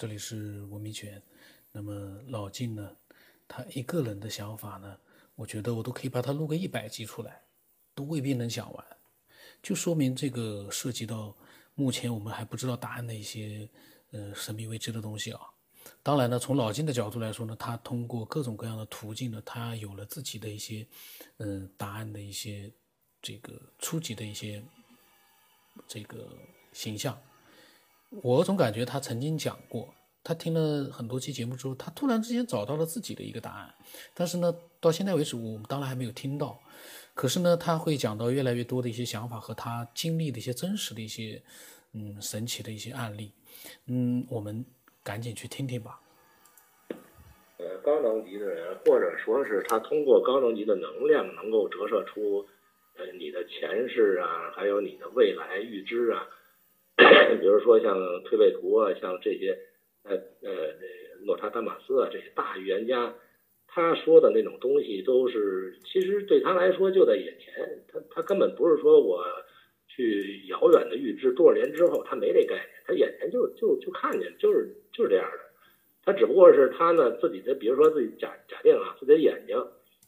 这里是文明泉。那么老金呢，他一个人的想法呢，我觉得我都可以把他录个一百集出来，都未必能讲完。就说明这个涉及到目前我们还不知道答案的一些呃神秘未知的东西啊。当然呢，从老金的角度来说呢，他通过各种各样的途径呢，他有了自己的一些嗯答案的一些这个初级的一些这个形象。我总感觉他曾经讲过，他听了很多期节目之后，他突然之间找到了自己的一个答案。但是呢，到现在为止，我们当然还没有听到。可是呢，他会讲到越来越多的一些想法和他经历的一些真实的一些，嗯，神奇的一些案例。嗯，我们赶紧去听听吧。呃，高能级的人，或者说是他通过高能级的能量，能够折射出，呃，你的前世啊，还有你的未来预知啊。比如说像推背图啊，像这些，呃呃，诺查丹马斯啊这些大预言家，他说的那种东西都是，其实对他来说就在眼前，他他根本不是说我去遥远的预知多少年之后，他没这概念，他眼前就就就看见，就是就是这样的，他只不过是他呢自己的，比如说自己假假定啊，自己的眼睛，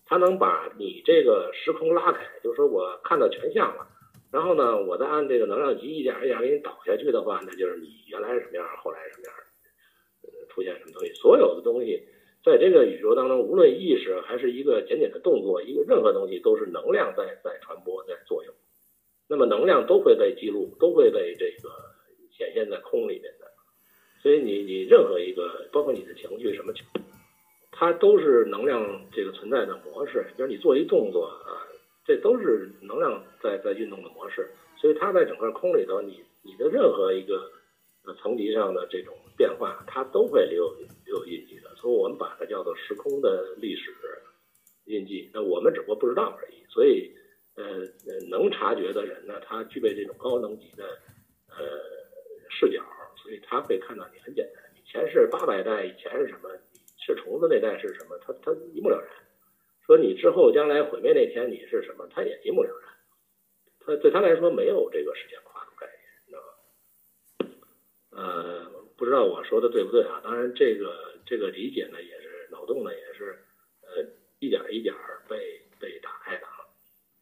他能把你这个时空拉开，就是说我看到全像了。然后呢，我再按这个能量级一点一点给你导下去的话，那就是你原来是什么样，后来什么样，呃，出现什么东西。所有的东西，在这个宇宙当中，无论意识还是一个简简的动作，一个任何东西都是能量在在传播在作用。那么能量都会被记录，都会被这个显现在空里面的。所以你你任何一个，包括你的情绪什么情，它都是能量这个存在的模式。就是你做一动作啊。这都是能量在在运动的模式，所以它在整个空里头，你你的任何一个呃层级上的这种变化，它都会留留印记的。所以我们把它叫做时空的历史印记。那我们只不过不知道而已。所以呃能察觉的人呢，他具备这种高能级的呃视角，所以他会看到你很简单，以前是八百代，以前是什么，是虫子那代是什么，他他一目了然。说你之后将来毁灭那天你是什么？他也一目了然。他对他来说没有这个时间跨度概念，知道吗？呃，不知道我说的对不对啊？当然，这个这个理解呢，也是脑洞呢，也是呃一点一点被被打开的啊。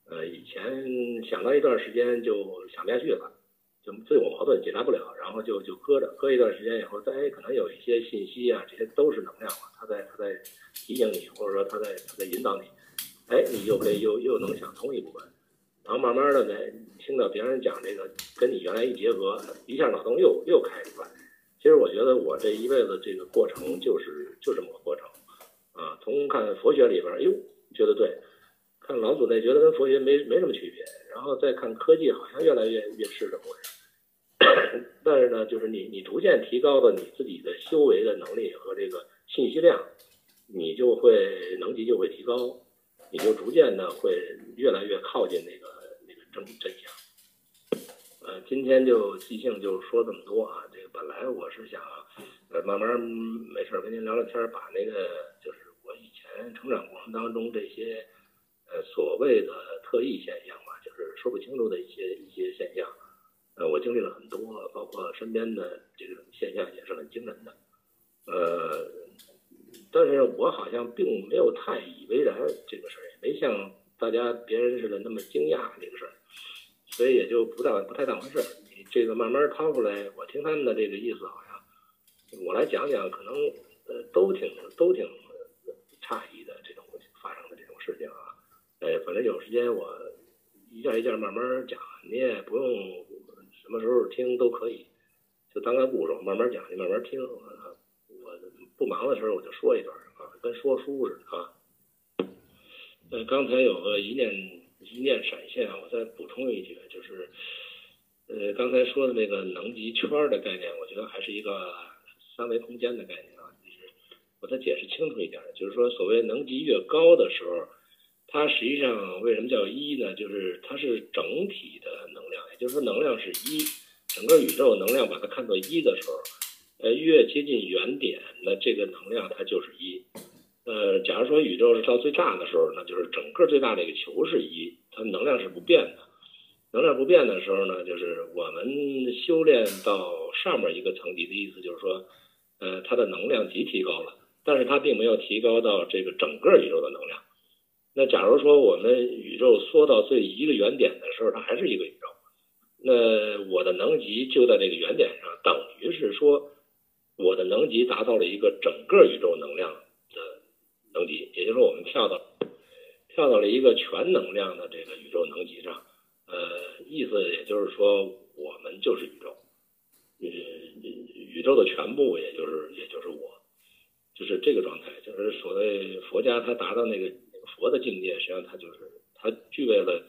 呃，以前想到一段时间就想不下去了，就自我矛盾解答不了，然后就就搁着，搁一段时间以后，再可能有一些信息啊，这些都是能量嘛，他在他在。提醒你，或者说他在他在引导你，哎，你就可以又又能想通一部分，然后慢慢的呢，听到别人讲这个，跟你原来一结合，一下脑洞又又开出来。其实我觉得我这一辈子这个过程就是就这么个过程，啊，从看佛学里边，哎呦，觉得对，看老祖那觉得跟佛学没没什么区别，然后再看科技，好像越来越越是这么回事。但是呢，就是你你逐渐提高了你自己的修为的能力和这个信息量。你就会能级就会提高，你就逐渐的会越来越靠近那个那个真真相。呃，今天就即兴就说这么多啊。这个本来我是想，呃，慢慢没事跟您聊聊天，把那个就是我以前成长过程当中这些呃所谓的特异现象嘛，就是说不清楚的一些一些现象，呃，我经历了很多，包括身边的这种现象也是很惊人的，呃。但是我好像并没有太以为然这个事儿，也没像大家别人似的那么惊讶这个事儿，所以也就不大不太当回事儿。你这个慢慢掏出来，我听他们的这个意思，好像我来讲讲，可能呃都挺都挺诧异的这种发生的这种事情啊。呃，反正有时间我一件一件慢慢讲，你也不用什么时候听都可以，就当个故事，慢慢讲，你慢慢听。我不忙的时候我就说一段啊，跟说书似的啊。呃，刚才有个一念一念闪现，我再补充一句，就是呃刚才说的那个能级圈的概念，我觉得还是一个三维空间的概念啊。就是我再解释清楚一点，就是说所谓能级越高的时候，它实际上为什么叫一呢？就是它是整体的能量，也就是说能量是一，整个宇宙能量把它看作一的时候。呃，越接近原点，那这个能量它就是一。呃，假如说宇宙是到最大的时候，那就是整个最大的一个球是一，它能量是不变的。能量不变的时候呢，就是我们修炼到上面一个层级的意思，就是说，呃，它的能量级提高了，但是它并没有提高到这个整个宇宙的能量。那假如说我们宇宙缩到最一个原点的时候，它还是一个宇宙，那我的能级就在这个原点上，等于是说我的能级达到了一个整个宇宙能量的能级，也就是说我们跳到跳到了一个全能量的这个宇宙能级上，呃，意思也就是说我们就是宇宙，呃，宇宙的全部也就是也就是我，就是这个状态，就是所谓佛家他达到那个。佛的境界实际上它就是它具备了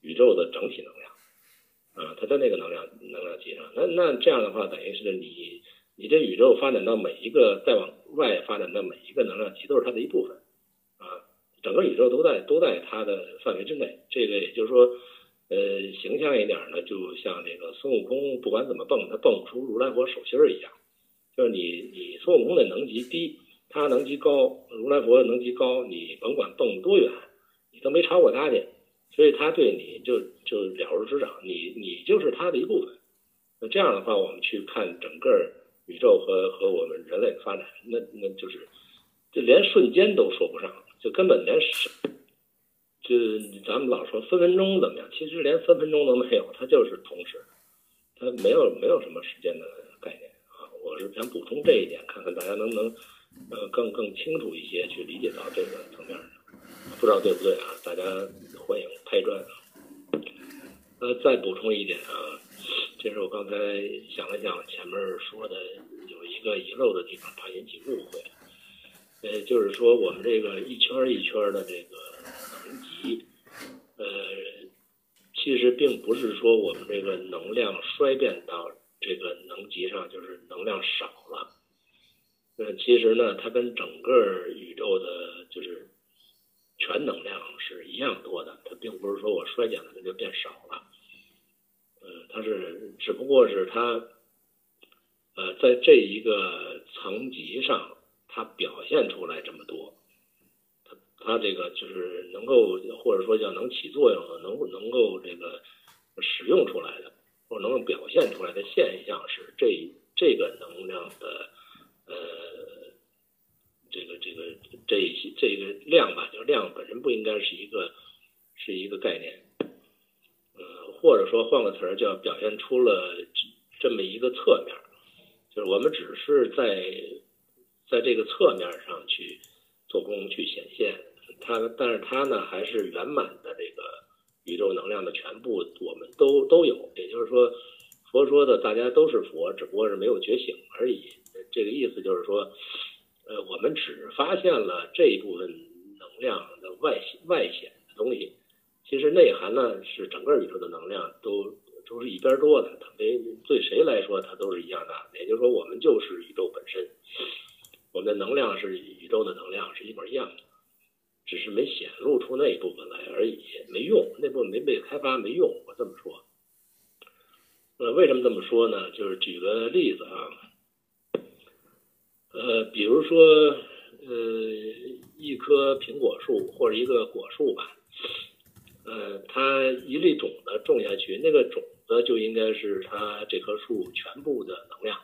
宇宙的整体能量，啊，它在那个能量能量级上。那那这样的话，等于是你你这宇宙发展到每一个再往外发展的每一个能量级都是它的一部分，啊，整个宇宙都在都在它的范围之内。这个也就是说，呃，形象一点呢，就像这个孙悟空不管怎么蹦，他蹦不出如来佛手心儿一样。就是你你孙悟空的能级低。他能级高，如来佛能级高，你甭管蹦多远，你都没超过他去，所以他对你就就了如指掌，你你就是他的一部分。那这样的话，我们去看整个宇宙和和我们人类的发展，那那就是就连瞬间都说不上，就根本连，就咱们老说分分钟怎么样，其实连分分钟都没有，它就是同时，它没有没有什么时间的概念啊。我是想补充这一点，看看大家能不能。呃，更更清楚一些去理解到这个层面上不知道对不对啊？大家欢迎拍砖。呃，再补充一点啊，这是我刚才想了想，前面说的有一个遗漏的地方，怕引起误会。呃，就是说我们这个一圈一圈的这个能级，呃，其实并不是说我们这个能量衰变到这个能级上，就是能量少。那其实呢，它跟整个宇宙的，就是全能量是一样多的。它并不是说我衰减了，它就变少了。呃，它是只不过是它，呃，在这一个层级上，它表现出来这么多。它它这个就是能够，或者说叫能起作用的，能能够这个使用出来的，或者能够表现出来的现象是这这个能量的。这个这个这些这个量吧，就量本身不应该是一个是一个概念，呃，或者说换个词儿，叫表现出了这么一个侧面，就是我们只是在在这个侧面上去做功去显现它，但是它呢还是圆满的这个宇宙能量的全部，我们都都有，也就是说，佛说的大家都是佛，只不过是没有觉醒而已。这个意思就是说，呃，我们只发现了这一部分能量的外外显的东西，其实内涵呢是整个宇宙的能量都都是一边多的，它没对谁来说它都是一样大的。也就是说，我们就是宇宙本身，我们的能量是宇宙的能量是一模一样的，只是没显露出那一部分来而已，没用，那部分没被开发没用。我这么说，呃，为什么这么说呢？就是举个例子啊。呃，比如说，呃，一棵苹果树或者一个果树吧，呃，它一粒种子种下去，那个种子就应该是它这棵树全部的能量，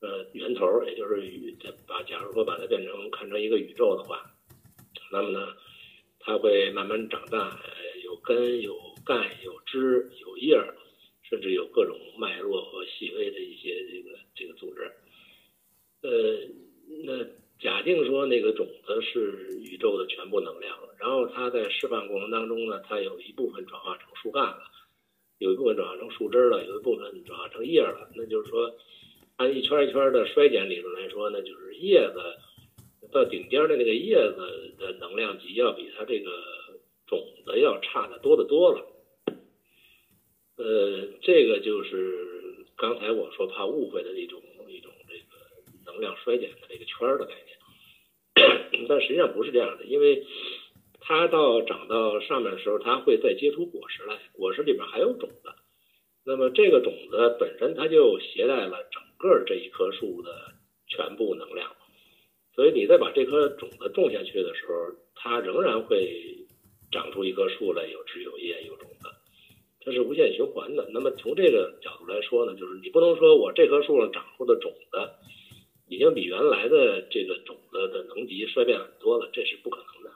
呃，源头，也就是宇，把假如说把它变成看成一个宇宙的话，那么呢，它会慢慢长大，有根、有干、有枝、有叶，甚至有各种脉络和细微的一些这个这个组织。呃，那假定说那个种子是宇宙的全部能量，然后它在释放过程当中呢，它有一部分转化成树干了，有一部分转化成树枝了，有一部分转化成叶了。那就是说，按一圈一圈的衰减理论来说，那就是叶子到顶尖的那个叶子的能量级要比它这个种子要差的多得多了。呃，这个就是刚才我说怕误会的一种一种这个。能量衰减的这个圈的概念，但实际上不是这样的，因为它到长到上面的时候，它会再结出果实来，果实里边还有种子，那么这个种子本身它就携带了整个这一棵树的全部能量，所以你再把这颗种子种下去的时候，它仍然会长出一棵树来，有枝有叶有种子，它是无限循环的。那么从这个角度来说呢，就是你不能说我这棵树上长出的种子。已经比原来的这个种子的能级衰变很多了，这是不可能的。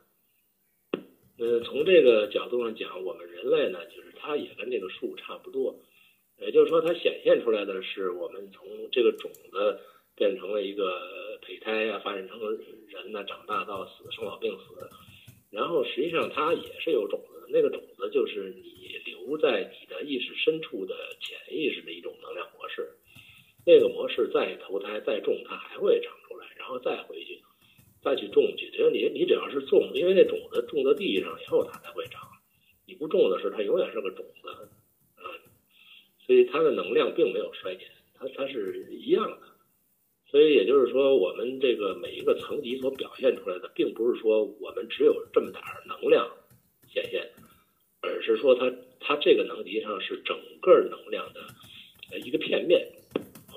呃，从这个角度上讲，我们人类呢，就是它也跟这个树差不多，也就是说，它显现出来的是我们从这个种子变成了一个胚胎啊，发展成人呢，长大到死，生老病死，然后实际上它也是有种子的，那个种子就是你留在你的意识深处的潜意识的一种能量模式，那个模式再投胎再种，它还会长出来，然后再回去。再去种去，只要你你只要是种，因为那种子种到地上以后它才会长，你不种的时候它永远是个种子，啊，所以它的能量并没有衰减，它它是一样的，所以也就是说，我们这个每一个层级所表现出来的，并不是说我们只有这么点儿能量显现，而是说它它这个能级上是整个能量的一个片面，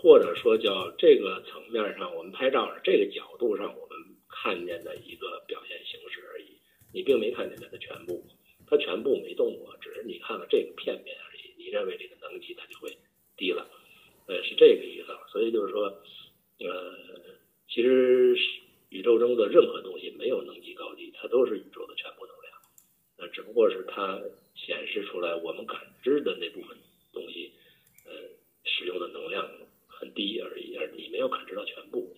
或者说叫这个层面上我们拍照这个角度上我们。看见的一个表现形式而已，你并没看见它的全部，它全部没动过，只是你看了这个片面而已。你认为这个能级它就会低了，呃，是这个意思。所以就是说，呃，其实宇宙中的任何东西没有能级高低，它都是宇宙的全部能量，呃，只不过是它显示出来我们感知的那部分东西，呃，使用的能量很低而已，而你没有感知到全部。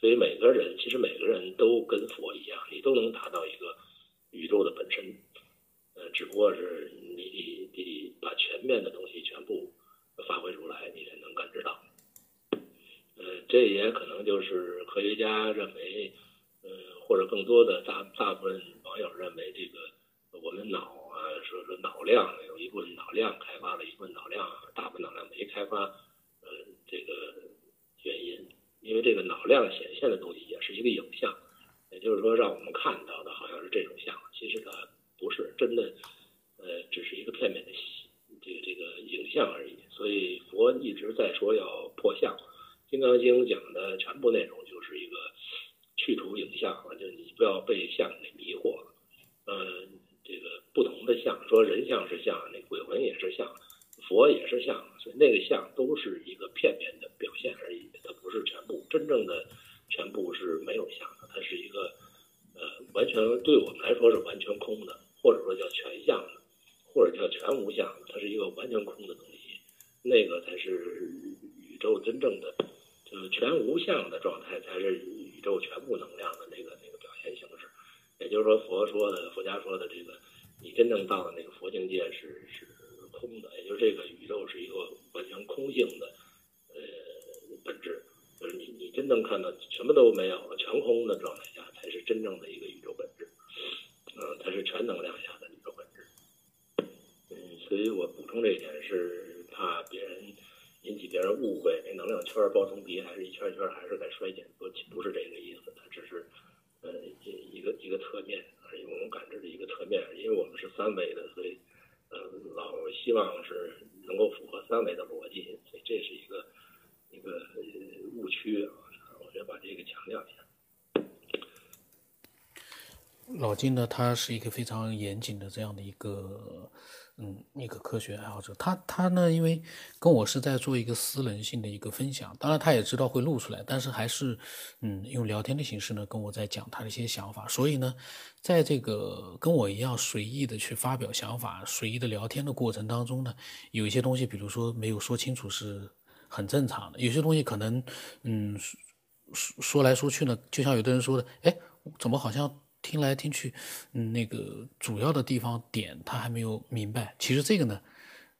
所以每个人其实每个人都跟佛一样，你都能达到一个宇宙的本身，呃，只不过是你得把全面的东西全部发挥出来，你才能感知到。呃，这也可能就是科学家认为，呃，或者更多的大大部分网友认为，这个我们脑啊，说说脑量有一部分脑量开发了一部分脑量，大部分脑量没开发，呃，这个原因。因为这个脑量显现的东西也是一个影像，也就是说，让我们看到的好像是这种像，其实它不是真的，呃，只是一个片面的这个这个影像而已。所以佛一直在说要破相，《金刚经》讲的全部内容就是一个去除影像，就你不要被相给迷惑了。呃，这个不同的相，说人像是像，那鬼魂也是像，佛也是像，所以那个像都是一个片面的表现而已。它不是全部，真正的全部是没有相的，它是一个呃完全对我们来说是完全空的，或者说叫全相的，或者叫全无相的，它是一个完全空的东西，那个才是宇宙真正的就是全无相的状态，才是宇宙全部能量的那个那个表现形式。也就是说，佛说的佛家说的这个，你真正到了那个佛境界是是空的，也就是这个宇宙是一个完全空性的呃本质。就是你，你真正看到什么都没有了，全空的状态下，才是真正的一个宇宙本质。嗯，它是全能量下的宇宙本质。嗯，所以我补充这一点是怕别人引起别人误会，那能量圈包层皮还是一圈圈还是在衰减，不不是这个意思，它只是呃一个一个侧面而已，我们感知的一个侧面，因为我们是三维的，所以呃老希望是能够符合三维的逻辑，所以这是一个。一个误区啊，我就把这个强调一下。老金呢，他是一个非常严谨的这样的一个，嗯，一个科学爱好者。他他呢，因为跟我是在做一个私人性的一个分享，当然他也知道会录出来，但是还是，嗯，用聊天的形式呢，跟我在讲他的一些想法。所以呢，在这个跟我一样随意的去发表想法、随意的聊天的过程当中呢，有一些东西，比如说没有说清楚是。很正常的，有些东西可能，嗯，说说来说去呢，就像有的人说的，哎，怎么好像听来听去，嗯，那个主要的地方点他还没有明白。其实这个呢，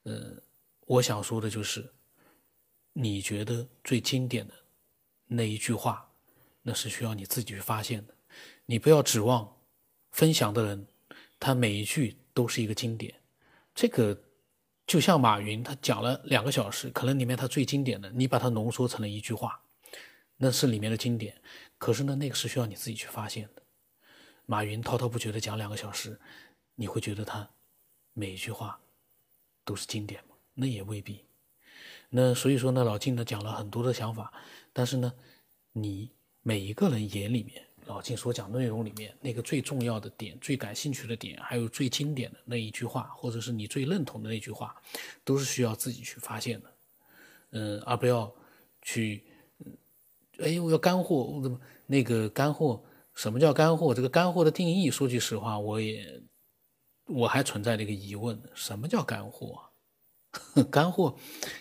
呃，我想说的就是，你觉得最经典的那一句话，那是需要你自己去发现的，你不要指望分享的人，他每一句都是一个经典，这个。就像马云，他讲了两个小时，可能里面他最经典的，你把它浓缩成了一句话，那是里面的经典。可是呢，那个是需要你自己去发现的。马云滔滔不绝的讲两个小时，你会觉得他每一句话都是经典吗？那也未必。那所以说呢，老金呢讲了很多的想法，但是呢，你每一个人眼里面。老金所讲的内容里面那个最重要的点、最感兴趣的点，还有最经典的那一句话，或者是你最认同的那句话，都是需要自己去发现的，嗯，而不要去，哎，我要干货，我怎么那个干货？什么叫干货？这个干货的定义，说句实话，我也我还存在这个疑问：什么叫干货？干货，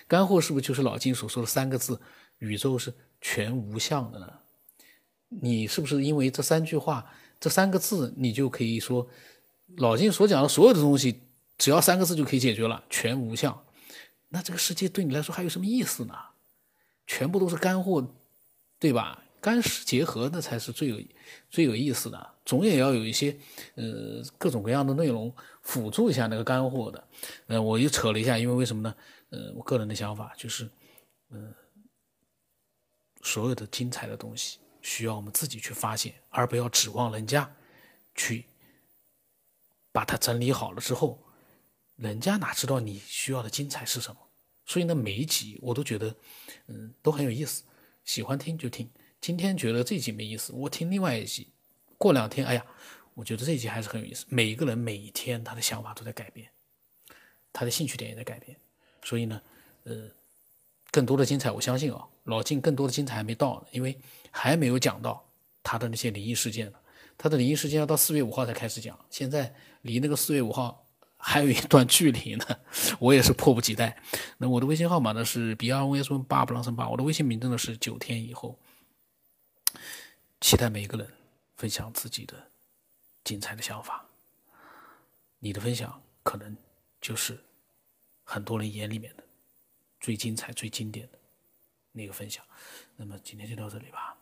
干货是不是就是老金所说的三个字？宇宙是全无相的呢？你是不是因为这三句话、这三个字，你就可以说老金所讲的所有的东西，只要三个字就可以解决了？全无相，那这个世界对你来说还有什么意思呢？全部都是干货，对吧？干湿结合，那才是最有最有意思的。总也要有一些呃各种各样的内容辅助一下那个干货的。呃，我又扯了一下，因为为什么呢？呃，我个人的想法就是，嗯，所有的精彩的东西需要我们自己去发现，而不要指望人家去把它整理好了之后，人家哪知道你需要的精彩是什么？所以呢，每一集我都觉得，嗯，都很有意思，喜欢听就听。今天觉得这集没意思，我听另外一集。过两天，哎呀，我觉得这一集还是很有意思。每一个人每一天他的想法都在改变，他的兴趣点也在改变。所以呢，呃，更多的精彩，我相信啊，老晋更多的精彩还没到呢，因为还没有讲到他的那些灵异事件呢。他的灵异事件要到四月五号才开始讲，现在离那个四月五号还有一段距离呢。我也是迫不及待。那我的微信号码呢是 b r o s 八不浪声八，我的微信名字呢是九天以后。期待每一个人分享自己的精彩的想法，你的分享可能就是很多人眼里面的最精彩、最经典的那个分享。那么今天就到这里吧。